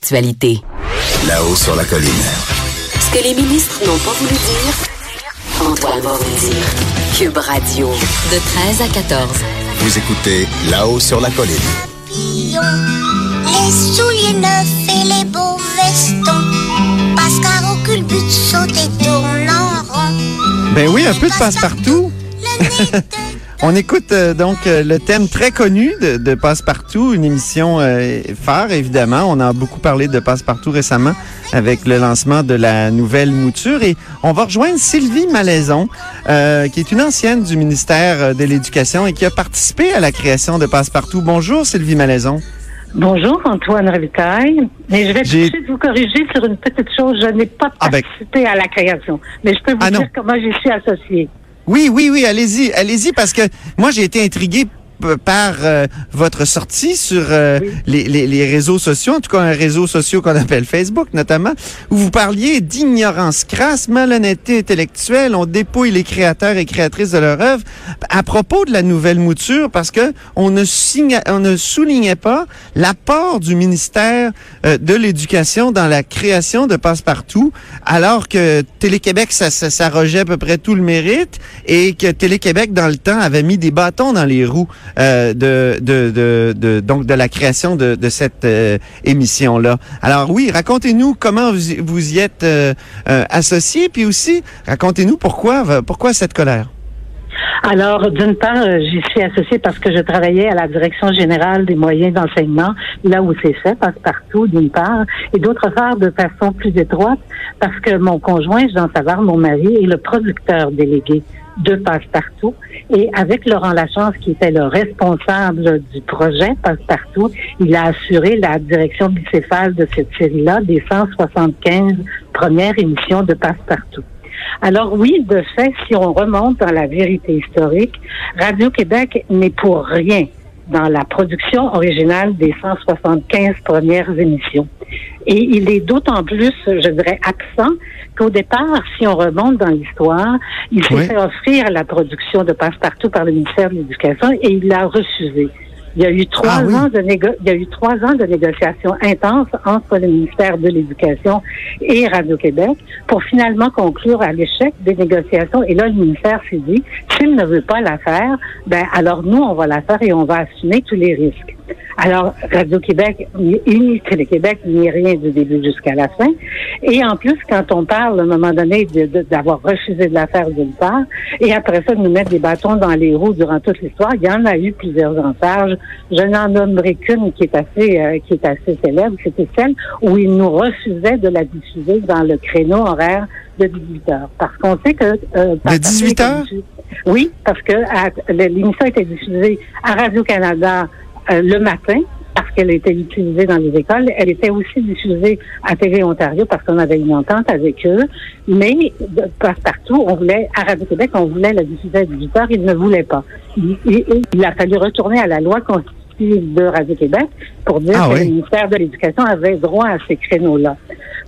Actualité. Là-haut sur la colline. Ce que les ministres n'ont pas voulu dire, Antoine va vous dire. Cube Radio. De 13 à 14. Vous écoutez Là-haut sur la colline. les souliers neufs et les beaux vestons. Pascal au culbute saute et tourne en rond. Ben oui, un peu de passe-partout. On écoute euh, donc euh, le thème très connu de, de Passe-Partout, une émission euh, phare évidemment. On a beaucoup parlé de Passe-Partout récemment avec le lancement de la nouvelle mouture et on va rejoindre Sylvie Malaison, euh, qui est une ancienne du ministère de l'Éducation et qui a participé à la création de Passe-Partout. Bonjour Sylvie Malaison. Bonjour Antoine Revitaille. Mais je vais J'ai- de vous corriger sur une petite chose. Je n'ai pas Ah ben- participé à la création. Mais je peux vous Ah dire comment j'y suis associée. Oui, oui, oui, allez-y, allez-y, parce que moi, j'ai été intrigué par euh, votre sortie sur euh, Oui. les, les- les réseaux sociaux, en tout cas un réseau social qu'on appelle Facebook notamment, où vous parliez d'ignorance crasse, malhonnêteté intellectuelle, on dépouille les créateurs et créatrices de leur œuvre à propos de la nouvelle mouture, parce que on ne, signa- on ne soulignait pas l'apport du ministère euh, de l'Éducation dans la création de Passepartout, alors que Télé-Québec ça, ça, s'arrogeait à peu près tout le mérite et que Télé-Québec, dans le temps, avait mis des bâtons dans les roues euh, de, de, de, de- donc de la création de, de cette euh, émission-là. Alors oui, racontez-nous comment vous, vous y êtes euh, euh, associé, puis aussi racontez-nous pourquoi, pourquoi cette colère. Alors, d'une part, euh, j'y suis associée parce que je travaillais à la Direction générale des moyens d'enseignement, là où c'est fait, passe-partout, d'une part, et d'autre part, de façon plus étroite, parce que mon conjoint, Jean Savard, mon mari, est le producteur délégué de Passe-Partout. Et avec Laurent Lachance, qui était le responsable du projet Passe-Partout, il a assuré la direction bicéphale de cette série-là, des 175 premières émissions de Passe-Partout. Alors oui, de fait, si on remonte dans la vérité historique, Radio-Québec n'est pour rien dans la production originale des 175 premières émissions. Et il est d'autant plus, je dirais, absent qu'au départ, si on remonte dans l'histoire, il s'est Oui. fait offrir la production de Passe-Partout par le ministère de l'Éducation et il l'a refusé. Il y a eu trois Ah oui. ans de négo- il y a eu trois ans de négociations intenses entre le ministère de l'Éducation et Radio-Québec pour finalement conclure à l'échec des négociations. Et là, le ministère s'est dit, s'il ne veut pas la faire, ben alors nous, on va la faire et on va assumer tous les risques. Alors, Radio-Québec, ni Télé-Québec, ni rien du début jusqu'à la fin. Et en plus, quand on parle, à un moment donné, de- de- d'avoir refusé de la faire d'une part, et après ça, de nous mettre des bâtons dans les roues durant toute l'histoire, il y en a eu plusieurs en charge. Je n'en nommerai qu'une qui est assez, euh, qui est assez célèbre, c'était celle où il nous refusait de la diffuser dans le créneau horaire de 18 heures. Parce qu'on sait que... euh, De 18 heures? Oui, parce que l'émission était diffusée à Radio-Canada euh, le matin, parce qu'elle était utilisée dans les écoles. Elle était aussi diffusée à TV Ontario parce qu'on avait une entente avec eux. Mais partout, on voulait, à Radio-Québec, on voulait la diffuser à 18 heures. Ils ne voulaient pas. Il, il- il a fallu retourner à la loi constitutive de Radio-Québec pour dire Ah que oui. le ministère de l'Éducation avait droit à ces créneaux-là.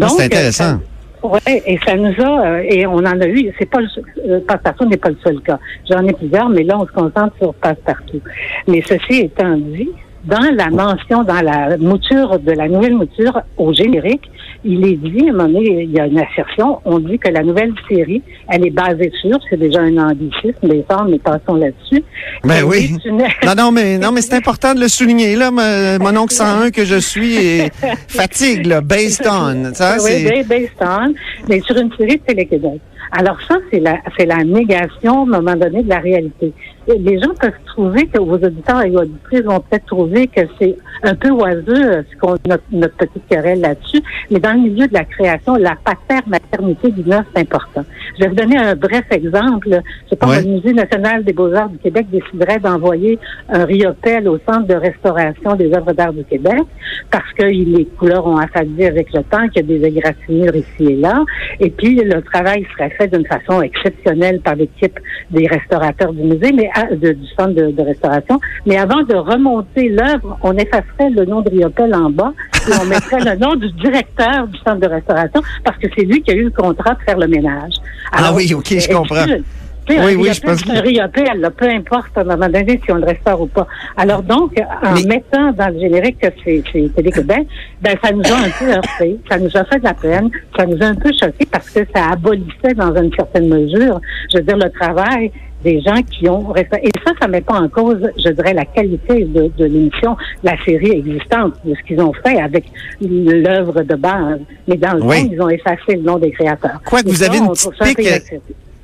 Ah, c'est euh, intéressant. ça- oui, et ça nous a, euh, et on en a eu, c'est pas le euh, Passe-Partout n'est pas le seul cas. J'en ai plusieurs, mais là, on se concentre sur Passe-Partout. Mais ceci étant dit, dans la mention, dans la mouture de la nouvelle mouture au générique, il est dit, à un moment donné, il y a une assertion, on dit que la nouvelle série, elle est basée sur, c'est déjà un anglicisme, mais ça, mais passons là-dessus. Ben Elle oui. une- Non, non, mais non, mais c'est important de le souligner là. Mon, mon oncle 101 que je suis est fatigue là, based on. Ça, oui, based on, mais sur une série de Télé-Québec. Alors ça, c'est la, c'est la négation, à un moment donné, de la réalité. Les gens peuvent trouver que vos auditeurs et auditrices vont peut-être trouver que c'est un peu oiseux euh, ce qu'on notre, notre petite querelle là-dessus, mais dans le milieu de la création, la pater-maternité du neuf, c'est important. Je vais vous donner un bref exemple. Je pense Ouais. que le Musée national des beaux-arts du Québec déciderait d'envoyer un riopel au Centre de restauration des œuvres d'art du Québec parce que les couleurs ont affadi avec le temps, qu'il y a des égratignures ici et là. Et puis, le travail serait fait d'une façon exceptionnelle par l'équipe des restaurateurs du musée, mais de- du centre de, de restauration. Mais avant de remonter l'œuvre, on effacerait le nom de Riopel en bas et on mettrait le nom du directeur du centre de restauration parce que c'est lui qui a eu le contrat de faire le ménage. Ah oui, ok, je comprends. Un Oui, oui, je pense c'est un peu importe à un moment donné si on le restaure ou pas. Alors donc, en Mais- mettant dans le générique que c'est Télé-Québec, ben ça nous a un peu heurté, ça nous a fait de la peine, ça nous a un peu choqué parce que ça abolissait dans une certaine mesure, je veux dire, le travail des gens qui ont resté. Et ça, ça met pas en cause, je dirais, la qualité de, de l'émission, la série existante, de ce qu'ils ont fait avec l'œuvre de base. Mais dans le Oui. fond, ils ont effacé le nom des créateurs. Quoique Et vous avez une petite pique.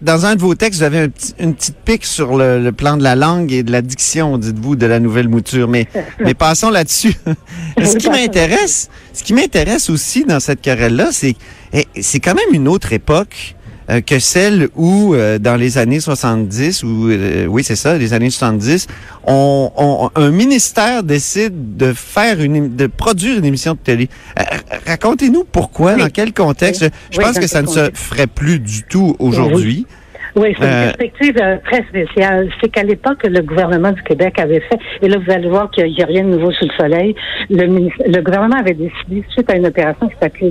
Dans un de vos textes, vous avez un petit- une petite pique sur le, le plan de la langue et de la diction, dites-vous, de la nouvelle mouture. Mais, mais passons là-dessus. ce qui m'intéresse, ce qui m'intéresse aussi dans cette querelle-là, c'est, eh, c'est quand même une autre époque euh, que celle où, euh, dans les années 70, ou euh, oui, c'est ça, les années 70, on, on- un ministère décide de faire une, de produire une émission de télé. Euh, racontez-nous pourquoi, Oui. dans quel contexte? Oui. Je Oui, pense que ça ne se ferait plus du tout aujourd'hui. Oui, c'est une Euh, perspective euh, très spéciale. C'est qu'à l'époque, le gouvernement du Québec avait fait, et là, vous allez voir qu'il n'y a rien de nouveau sous le soleil, le, le gouvernement avait décidé, suite à une opération qui s'appelait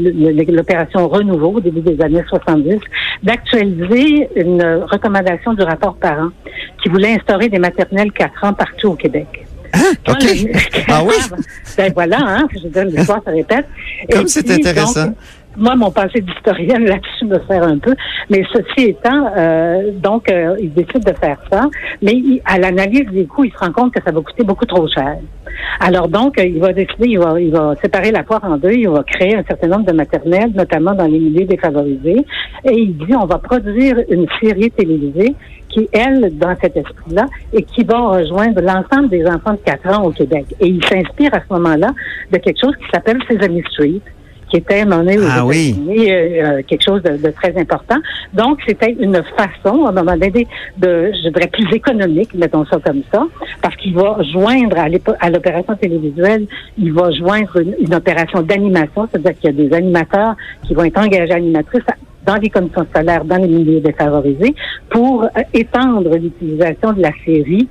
l'opération Renouveau, au début des années 70, d'actualiser une recommandation du rapport parent qui voulait instaurer des maternelles 4 ans partout au Québec. OK. le- Ah oui? Ben voilà, hein, je dire, l'histoire se répète. Comme c'est intéressant. donc, moi, mon passé d'historienne là-dessus me sert un peu. Mais ceci étant, euh, donc, euh, il décide de faire ça. Mais il- à l'analyse des coûts, il se rend compte que ça va coûter beaucoup trop cher. Alors donc, euh, il va décider, il va, il va séparer la poire en deux, il va créer un certain nombre de maternelles, notamment dans les milieux défavorisés. Et il dit, on va produire une série télévisée qui, elle, dans cet esprit-là, et qui va rejoindre l'ensemble des enfants de 4 ans au Québec. Et il s'inspire à ce moment-là de quelque chose qui s'appelle Sesame Street qui était à un donné Ah oui. Euh, euh, quelque chose de, de très important. Donc, c'était une façon, à un moment donné, de, je dirais, plus économique, mettons ça comme ça, parce qu'il va joindre à l'opération télévisuelle, il va joindre une, une opération d'animation, c'est-à-dire qu'il y a des animateurs qui vont être engagés animatrices dans les commissions scolaires, dans les milieux défavorisés, pour euh, étendre l'utilisation de la série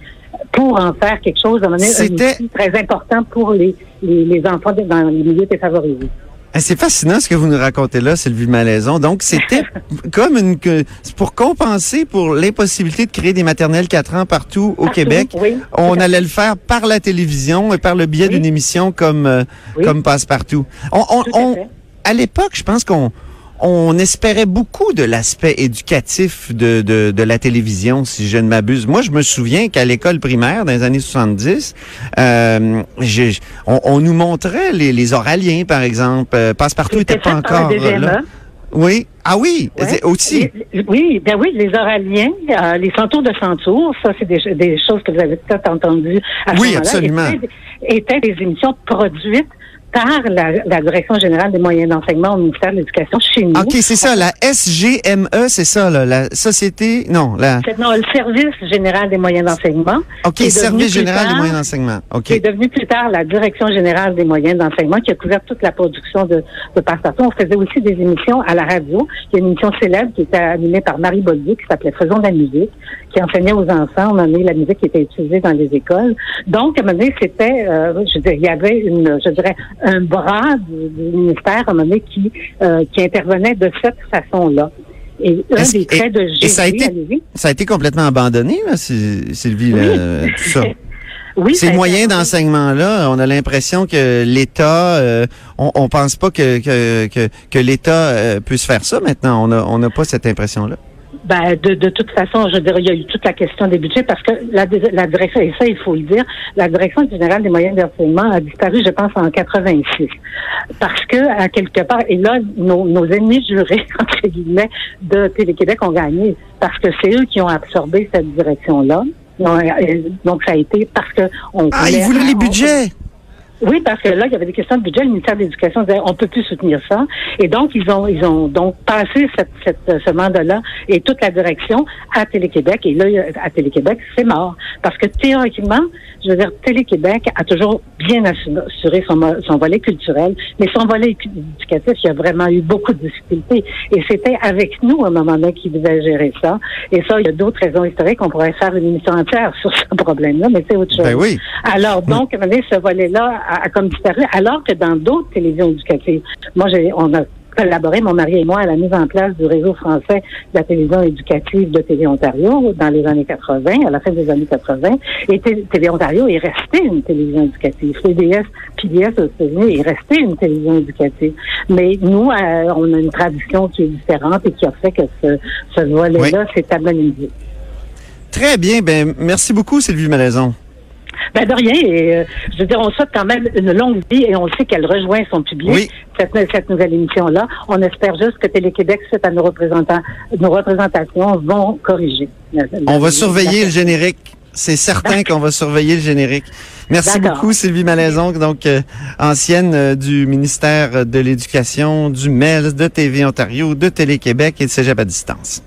pour en faire quelque chose, C'était- outil très important pour les, les, les enfants de- dans les milieux défavorisés. C'est fascinant ce que vous nous racontez là, Sylvie Malaison. Donc, c'était comme une... c'est pour compenser pour l'impossibilité de créer des maternelles 4 ans partout au Partout, Québec. oui. On allait le faire par la télévision et par le biais Oui. d'une émission comme, euh, Oui. comme Passe-Partout. On, on- à l'époque, je pense qu'on on espérait beaucoup de l'aspect éducatif de, de, de la télévision, si je ne m'abuse. Moi, je me souviens qu'à l'école primaire, dans les années 70, euh, on, on nous montrait les, les oraliens, par exemple. Euh, Passe-Partout n'était pas encore là. Oui. Ah oui, Ouais. aussi. Les- oui, ben oui, les oraliens, euh, les centaures de centaures, ça, c'est des, des choses que vous avez peut-être entendues à ce Oui, absolument. Étaient, étaient des émissions produites par la, la Direction générale des moyens d'enseignement au ministère de l'Éducation chez nous. OK, c'est ça, la SGME, c'est ça, là, la société... Non, la... Non, le Service général des moyens d'enseignement. OK, est Service général des moyens d'enseignement. OK. qui est devenu plus tard la Direction générale des moyens d'enseignement, qui a couvert toute la production de, de. On faisait aussi des émissions à la radio. Il y a une émission célèbre qui était animée par Marie Bollier, qui s'appelait Faisons de la musique, qui enseignait aux enfants, un moment donné, la musique qui était utilisée dans les écoles. Donc, à un moment donné, c'était, euh, je dire, il y avait une, je dirais, un bras du, du ministère, à un moment donné, qui, euh, qui intervenait de cette façon-là. Et un des traits de et- ça a été-. Ça a été complètement abandonné, là, Sy- Sylvie, Oui. là, tout ça? Oui, Ces a moyens d'enseignement-là, on a l'impression que l'État, euh, on, on pense pas que, que, que, que l'État euh, puisse faire ça maintenant. On a- on n'a pas cette impression-là. Ben, de, de toute façon, je dirais, il y a eu toute la question des budgets parce que la, la direction, et ça, il faut le dire, la direction générale des moyens d'enseignement a disparu, je pense, en 86. Parce que, à quelque part, et là, nos, nos ennemis jurés, entre guillemets, de Télé-Québec ont gagné parce que c'est eux qui ont absorbé cette direction-là. Donc, ça a été parce que on Ah, ils voulaient les budgets. Oui, parce que là, il y avait des questions de budget. Le ministère de l'Éducation disait on peut plus soutenir ça. Et donc, ils ont ils ont donc passé cette, cette, ce mandat-là et toute la direction à Télé-Québec. Et là, à Télé-Québec, c'est mort. Parce que théoriquement, je veux dire, Télé-Québec a toujours bien assuré son, son volet culturel, mais son volet éducatif, il y a vraiment eu beaucoup de difficultés. Et c'était avec nous, à un moment donné, qui devait gérer ça. Et ça, il y a d'autres raisons historiques. On pourrait faire une émission entière sur ce problème-là, mais c'est autre chose. Ben oui. Alors, donc, ce volet-là a, comme disparu, alors que dans d'autres télévisions éducatives, moi, on a collaboré, mon mari et moi, à la mise en place du réseau français de la télévision éducative de Télé Ontario dans les années 80, à la fin des années 80. Et Télé Ontario est resté une télévision éducative. CDS, PBS aux États-Unis est resté une télévision éducative. Mais nous, euh, on a une tradition qui est différente et qui a fait que ce, ce volet-là s'est amenuisé. Très bien. Ben, merci beaucoup, Sylvie Malaison. Ben de rien. Et, euh, je veux dire, on souhaite quand même une longue vie et on sait qu'elle rejoint son public, cette, cette, nouvelle émission-là. On espère juste que Télé-Québec, suite à nos représentants, nos représentations, vont corriger. On va surveiller le générique. C'est certain qu'on va surveiller le générique. Merci beaucoup, Sylvie Malaison, donc euh, ancienne euh, du ministère de l'Éducation, du MELS, de TV Ontario, de Télé-Québec et de Cégep à distance.